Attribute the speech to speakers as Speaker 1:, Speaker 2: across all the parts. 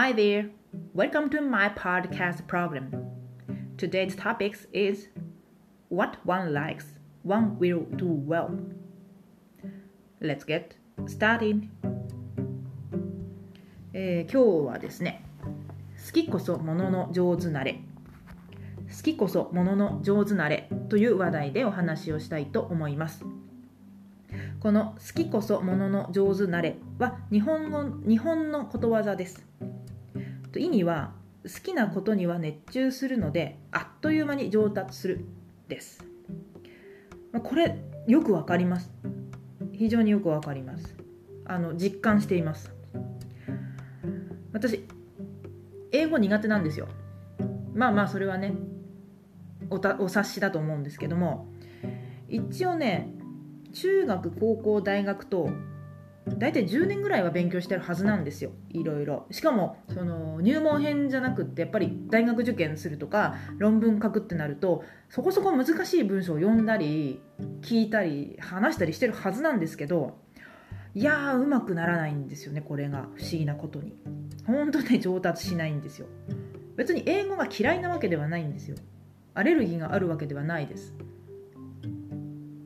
Speaker 1: Hi there. Welcome to my podcast program. Today's topic is What one likes, one will do well. Let's get started. えー今日はですね、好きこそものの上手なれ。好きこそものの上手なれという話題でお話をしたいと思います。この好きこそものの上手なれは日本語日本のことわざです。と意味は好きなことには熱中するのであっという間に上達するです。まこれよくわかります。非常によくわかります。あの実感しています。私英語苦手なんですよ。まあまあそれはねおたお察しだと思うんですけども一応ね中学高校大学と大体10年ぐらいは勉強してるはずなんですよいろいろ。しかもその入門編じゃなくってやっぱり大学受験するとか論文書くってなるとそこそこ難しい文章を読んだり聞いたり話したりしてるはずなんですけどいやーうまくならないんですよねこれが。不思議なことに。本当ね上達しないんですよ。別に英語が嫌いなわけではないんですよ。アレルギーがあるわけではないです。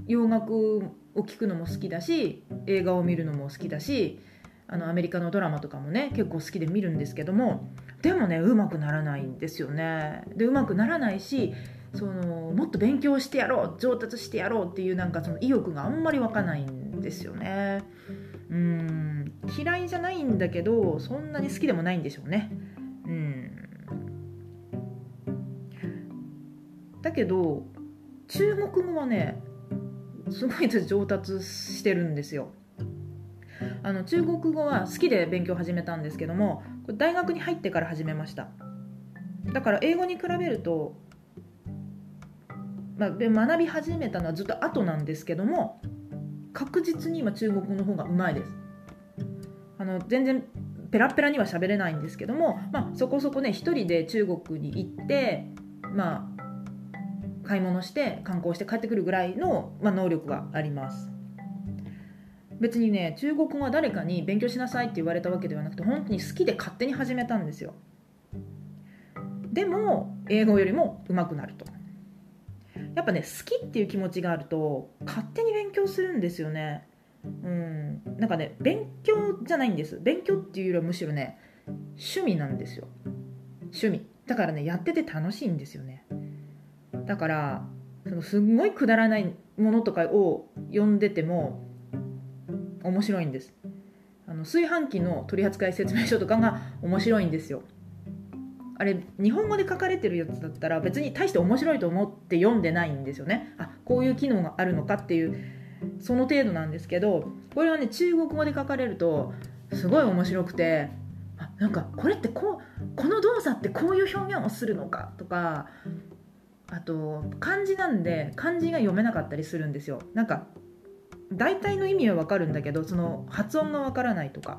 Speaker 1: 洋楽を聴くのも好きだし映画を見るのも好きだしあのアメリカのドラマとかもね結構好きで見るんですけどもでもねうまくならないんですよね。でうまくならないしそのもっと勉強してやろう上達してやろうっていうなんかその意欲があんまり湧かないんですよね。うん。嫌いじゃないんだけどそんなに好きでもないんでしょうね。うん。だけど中国語はねすごい上達してるんですよ。あの中国語は好きで勉強始めたんですけども大学に入ってから始めました。だから英語に比べると、まあ、で学び始めたのはずっと後なんですけども確実に今中国語の方がうまいです。あの全然ペラペラには喋れないんですけども、まあ、そこそこね一人で中国に行ってまあ買い物して観光して帰ってくるぐらいの、まあ、能力があります。別にね中国語は誰かに勉強しなさいって言われたわけではなくて本当に好きで勝手に始めたんですよ。でも英語よりも上手くなると。やっぱね好きっていう気持ちがあると勝手に勉強するんですよね。うん。なんかね勉強じゃないんです。勉強っていうよりはむしろね趣味なんですよ。趣味。だからねやってて楽しいんですよね。だからそのすんごいくだらないものとかを読んでても面白いんです。あの炊飯器の取扱説明書とかが面白いんですよ。あれ日本語で書かれてるやつだったら別に大して面白いと思って読んでないんですよね。あこういう機能があるのかっていうその程度なんですけどこれはね中国語で書かれるとすごい面白くてあなんかこれってこうこの動作ってこういう表現をするのかとかあと漢字なんで漢字が読めなかったりするんですよ。なんか大体の意味は分かるんだけどその発音が分からないとか。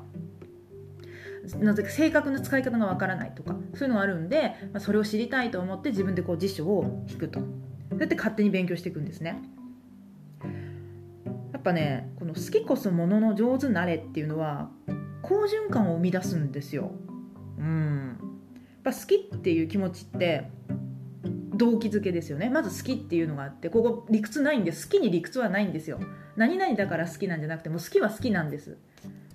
Speaker 1: なぜか正確な使い方が分からないとか。そういうのがあるんで、まあ、それを知りたいと思って自分でこう辞書を引くと。そうやって勝手に勉強していくんですね。やっぱねこの好きこそものの上手なれっていうのは好循環を生み出すんですよ。うん。やっぱ好きっていう気持ちって動機づけですよね。まず好きっていうのがあってここ理屈ないんで好きに理屈はないんですよ。何々だから好きなんじゃなくてもう好きは好きなんです、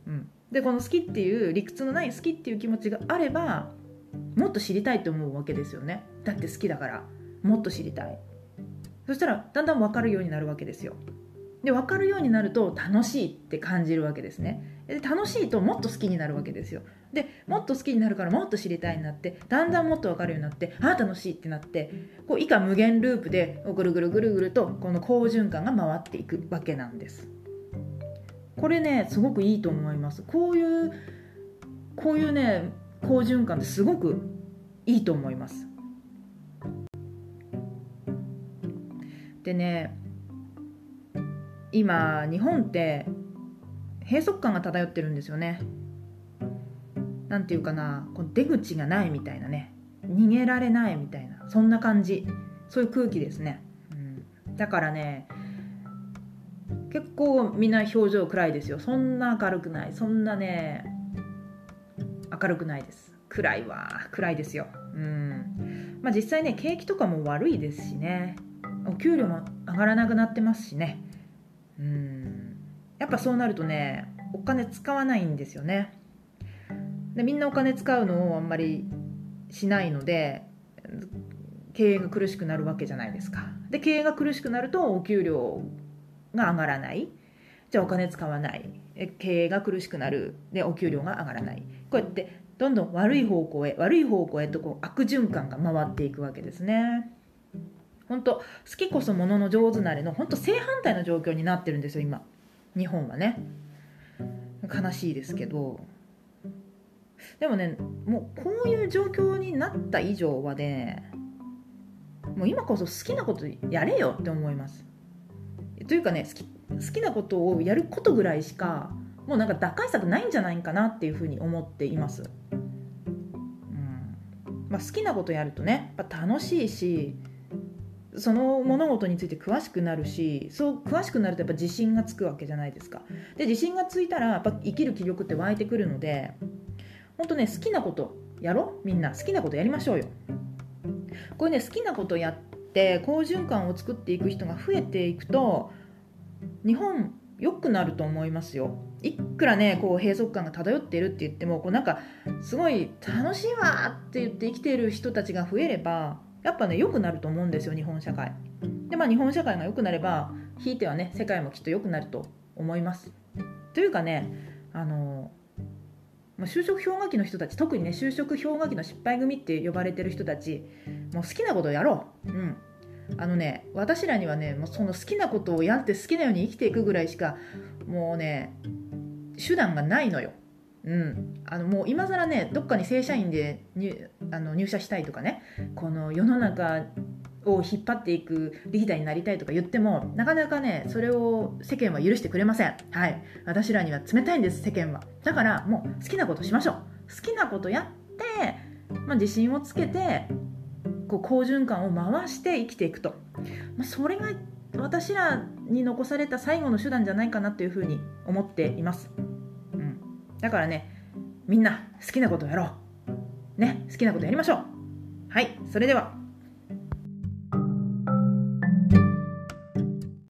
Speaker 1: うん、でこの好きっていう理屈のない好きっていう気持ちがあればもっと知りたいと思うわけですよね。だって好きだからもっと知りたい。そしたらだんだん分かるようになるわけですよ。で分かるようになると楽しいって感じるわけですね。で楽しいともっと好きになるわけですよ。でもっと好きになるからもっと知りたいになってだんだんもっと分かるようになってああ楽しいってなってこう以下無限ループでぐるぐるぐるぐるとこの好循環が回っていくわけなんです。これねすごくいいと思います。こういうこういうね好循環ってすごくいいと思います。でね今日本って閉塞感が漂ってるんですよね。なんていうかなこう出口がないみたいなね。逃げられないみたいなそんな感じ。そういう空気ですね、うん、だからね結構みんな表情暗いですよ。そんな明るくない。そんなね明るくないです。暗いわ。暗いですよ。うん。まあ実際ね景気とかも悪いですしね。お給料も上がらなくなってますしね。うん。やっぱそうなるとねお金使わないんですよねでみんなお金使うのをあんまりしないので経営が苦しくなるわけじゃないですか。で経営が苦しくなるとお給料が上がらない。じゃあお金使わない。経営が苦しくなる。でお給料が上がらない。こうやってどんどん悪い方向へ悪い方向へとこう悪循環が回っていくわけですね。本当好きこそものの上手なれの本当正反対の状況になってるんですよ今。日本はね。悲しいですけど。でもねもうこういう状況になった以上はねもう今こそ好きなことやれよって思います。というかね好き好きなことをやることぐらいしかもうなんか打開策ないんじゃないかなっていうふうに思っています、うん。まあ、好きなことやるとねやっぱ楽しいしその物事について詳しくなるしそう詳しくなるとやっぱ自信がつくわけじゃないですか。で自信がついたらやっぱ生きる気力って湧いてくるので本当ね好きなことやろみんな好きなことやりましょうよ。これね好きなことやって好循環を作っていく人が増えていくと日本良くなると思いますよ。いくらねこう閉塞感が漂っているって言ってもこうなんかすごい楽しいわって言って生きている人たちが増えればやっぱね良くなると思うんですよ日本社会。でまあ日本社会が良くなればひいてはね世界もきっと良くなると思います。というかねあのま就職氷河期の人たち特にね就職氷河期の失敗組って呼ばれてる人たちもう好きなことをやろう。うん。あのね私らにはねもうその好きなことをやって好きなように生きていくぐらいしかもうね手段がないのよ。うん、あのもう今更ねどっかに正社員で入あの入社したいとかねこの世の中を引っ張っていくリーダーになりたいとか言ってもなかなかねそれを世間は許してくれません。はい。私らには冷たいんです世間は。だからもう好きなことしましょう。好きなことやって、まあ、自信をつけてこう好循環を回して生きていくと、まあ、それが私らに残された最後の手段じゃないかなというふうに思っています、うん、だからねみんな好きなことをやろう。ね好きなことやりましょう。はい。それでは